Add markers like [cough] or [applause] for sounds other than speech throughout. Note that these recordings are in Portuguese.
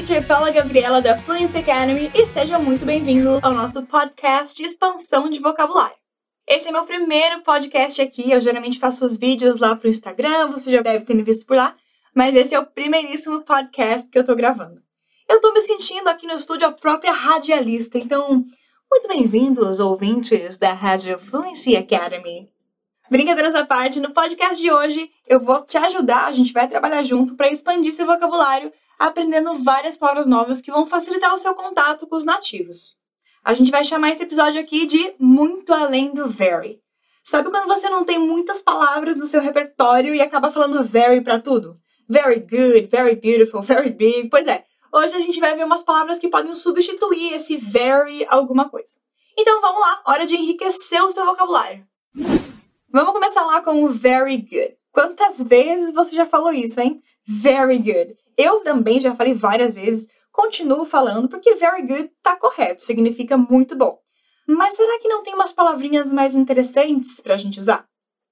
teacher Paula Gabriela da Fluency Academy e seja muito bem-vindo ao nosso podcast expansão de vocabulário. Esse é meu primeiro podcast aqui, eu geralmente faço os vídeos lá pro Instagram, você já deve ter me visto por lá, mas esse é o primeiríssimo podcast que eu tô gravando. Eu tô me sentindo aqui no estúdio a própria radialista, então muito bem-vindos, ouvintes da Rádio Fluency Academy. Brincadeiras à parte, no podcast de hoje eu vou te ajudar, a gente vai trabalhar junto para expandir seu vocabulário, aprendendo várias palavras novas que vão facilitar o seu contato com os nativos. A gente vai chamar esse episódio aqui de Muito Além do Very. Sabe quando você não tem muitas palavras no seu repertório e acaba falando very para tudo? Very good, very beautiful, very big. Pois é, hoje a gente vai ver umas palavras que podem substituir esse very alguma coisa. Então vamos lá, hora de enriquecer o seu vocabulário. Vamos começar lá com o very good. Quantas vezes você já falou isso, hein? Very good. Eu também já falei várias vezes, continuo falando porque very good tá correto, significa muito bom. Mas será que não tem umas palavrinhas mais interessantes pra gente usar?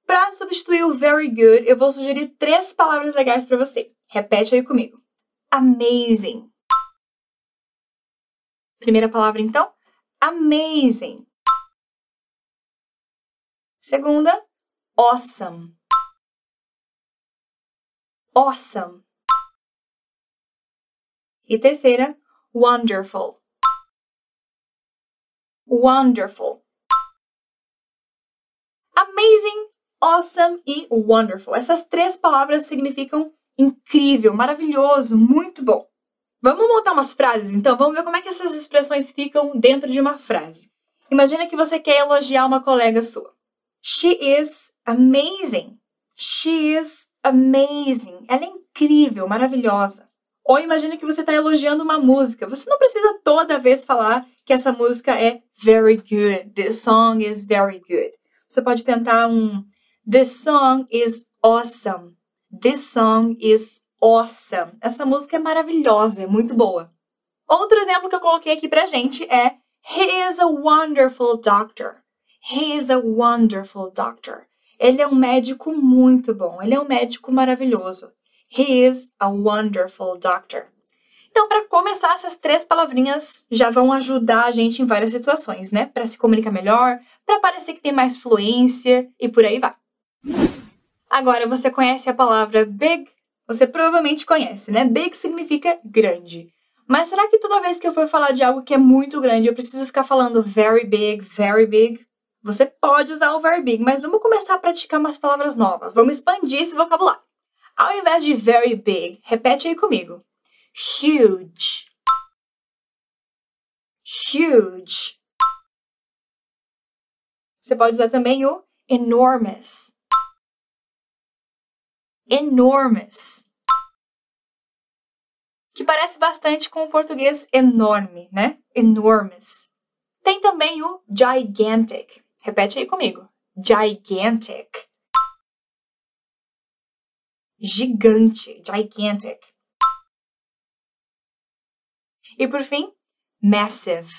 Para substituir o very good, eu vou sugerir três palavras legais para você. Repete aí comigo. Amazing. Primeira palavra então, amazing. Segunda, awesome. Awesome. E terceira, wonderful. Wonderful. Amazing, awesome e wonderful. Essas três palavras significam incrível, maravilhoso, muito bom. Vamos montar umas frases então? Vamos ver como é que essas expressões ficam dentro de uma frase. Imagina que você quer elogiar uma colega sua. She is amazing. She is amazing. Ela é incrível, maravilhosa. Ou imagine que você está elogiando uma música. Você não precisa toda vez falar que essa música é very good. This song is very good. Você pode tentar um This song is awesome. This song is awesome. Essa música é maravilhosa, é muito boa. Outro exemplo que eu coloquei aqui pra gente é He is a wonderful doctor. He is a wonderful doctor. Ele é um médico muito bom. Ele é um médico maravilhoso. He is a wonderful doctor. Então, para começar, essas três palavrinhas já vão ajudar a gente em várias situações, né? Para se comunicar melhor, para parecer que tem mais fluência e por aí vai. Agora, você conhece a palavra big? Você provavelmente conhece, né? Big significa grande. Mas será que toda vez que eu for falar de algo que é muito grande, eu preciso ficar falando very big, very big? Você pode usar o very big, mas vamos começar a praticar umas palavras novas. Vamos expandir esse vocabulário. Ao invés de very big, repete aí comigo. Huge. Huge. Você pode usar também o enormous. Enormous. Que parece bastante com o português enorme, né? Enormous. Tem também o gigantic. Repete aí comigo. Gigantic. Gigante. Gigantic. E por fim, massive.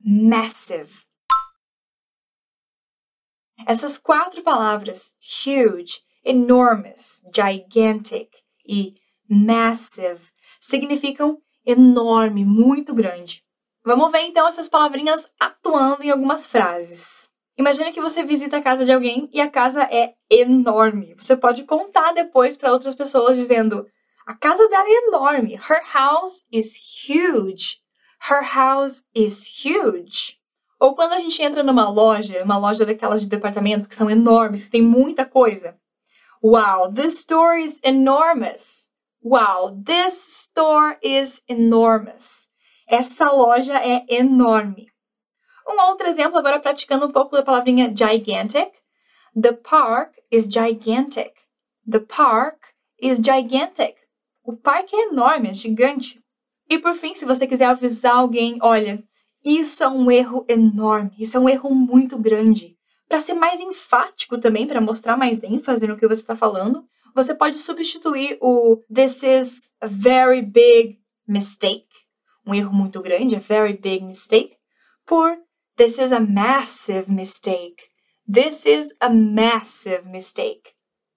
Massive. Essas quatro palavras, huge, enormous, gigantic e massive, significam enorme, muito grande. Vamos ver então essas palavrinhas atuando em algumas frases. Imagina que você visita a casa de alguém e a casa é enorme. Você pode contar depois para outras pessoas dizendo: a casa dela é enorme. Her house is huge. Her house is huge. Ou quando a gente entra numa loja, uma loja daquelas de departamento que são enormes, que tem muita coisa. Wow, this store is enormous. Wow, this store is enormous. Essa loja é enorme. Um outro exemplo, agora praticando um pouco da palavrinha gigantic. The park is gigantic. The park is gigantic. O parque é enorme, é gigante. E por fim, se você quiser avisar alguém, olha, isso é um erro enorme, isso é um erro muito grande. Para ser mais enfático também, para mostrar mais ênfase no que você está falando, você pode substituir o This is a very big mistake um erro muito grande, a very big mistake, por this is a massive mistake. This is a massive mistake.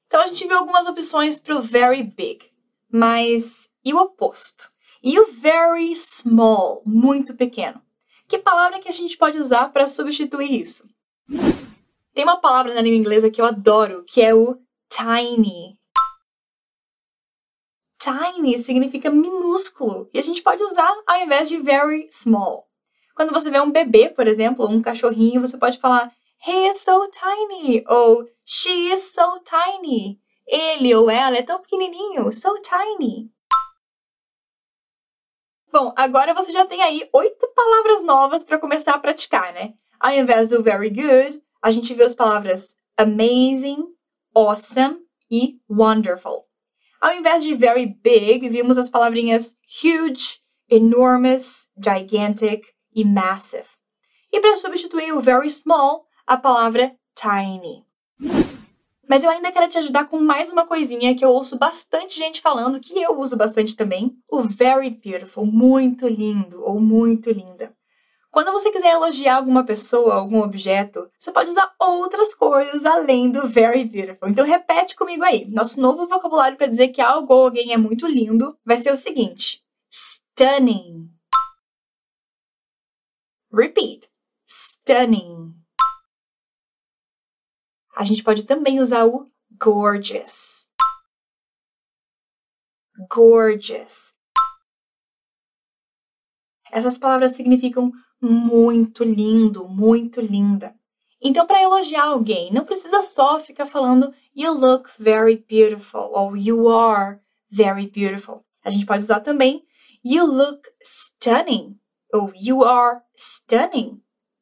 Então a gente vê algumas opções para o very big. Mas e o oposto. E o very small, muito pequeno. Que palavra que a gente pode usar para substituir isso? Tem uma palavra na língua inglesa que eu adoro, que é o tiny. Tiny significa minúsculo e a gente pode usar ao invés de very small. Quando você vê um bebê, por exemplo, um cachorrinho, você pode falar He is so tiny ou She is so tiny. Ele ou ela é tão pequenininho, so tiny. Bom, agora você já tem aí oito palavras novas para começar a praticar, né? Ao invés do very good, a gente viu as palavras amazing, awesome e wonderful. Ao invés de very big, vimos as palavrinhas huge, enormous, gigantic e massive. E para substituir o very small, a palavra tiny. Mas eu ainda quero te ajudar com mais uma coisinha que eu ouço bastante gente falando, que eu uso bastante também, o very beautiful, muito lindo ou muito linda. Quando você quiser elogiar alguma pessoa, algum objeto, você pode usar outras coisas além do very beautiful. Então repete comigo aí. Nosso novo vocabulário para dizer que algo ou alguém é muito lindo vai ser o seguinte: stunning. Repeat. Stunning. A gente pode também usar o gorgeous. Gorgeous. Essas palavras significam muito lindo, muito linda. Então, para elogiar alguém, não precisa só ficar falando you look very beautiful ou you are very beautiful. A gente pode usar também you look stunning ou you are stunning.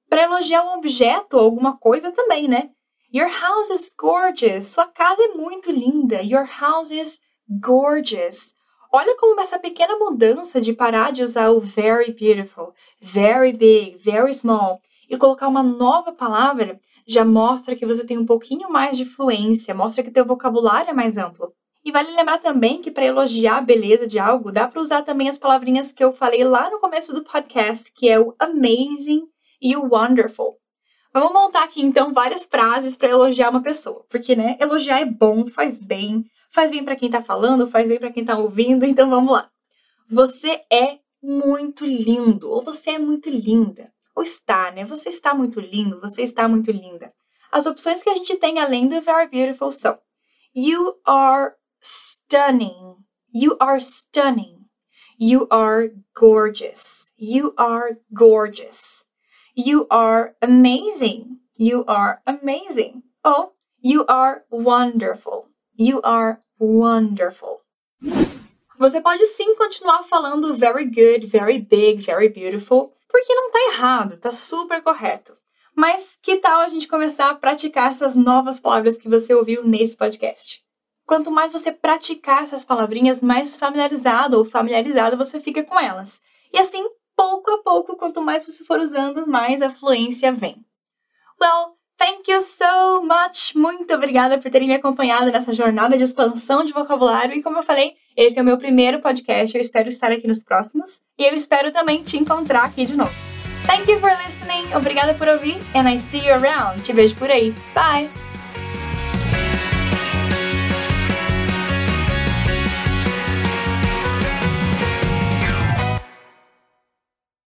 Para elogiar um objeto ou alguma coisa também, né? Your house is gorgeous. Sua casa é muito linda. Your house is gorgeous. Olha como essa pequena mudança de parar de usar o very beautiful, very big, very small e colocar uma nova palavra já mostra que você tem um pouquinho mais de fluência, mostra que teu vocabulário é mais amplo. E vale lembrar também que para elogiar a beleza de algo, dá para usar também as palavrinhas que eu falei lá no começo do podcast, que é o amazing e o wonderful. Vamos montar aqui então várias frases para elogiar uma pessoa, porque né, elogiar é bom, faz bem, Faz bem para quem tá falando, faz bem para quem tá ouvindo, [laughs] então vamos lá. Você é muito lindo, ou você é muito linda. Ou está, né? Você está muito lindo, você está muito linda. As opções que a gente tem além do very beautiful são You are stunning. You are stunning. You are gorgeous. You are gorgeous. You are amazing. You are amazing. Ou You are wonderful. You are Wonderful. Você pode sim continuar falando very good, very big, very beautiful, porque não tá errado, tá super correto. Mas que tal a gente começar a praticar essas novas palavras que você ouviu nesse podcast? Quanto mais você praticar essas palavrinhas, mais familiarizado ou familiarizada você fica com elas. E assim, pouco a pouco, quanto mais você for usando, mais a fluência vem. Well, Thank you so much! Muito obrigada por terem me acompanhado nessa jornada de expansão de vocabulário. E como eu falei, esse é o meu primeiro podcast. Eu espero estar aqui nos próximos. E eu espero também te encontrar aqui de novo. Thank you for listening. Obrigada por ouvir. And I see you around. Te vejo por aí. Bye!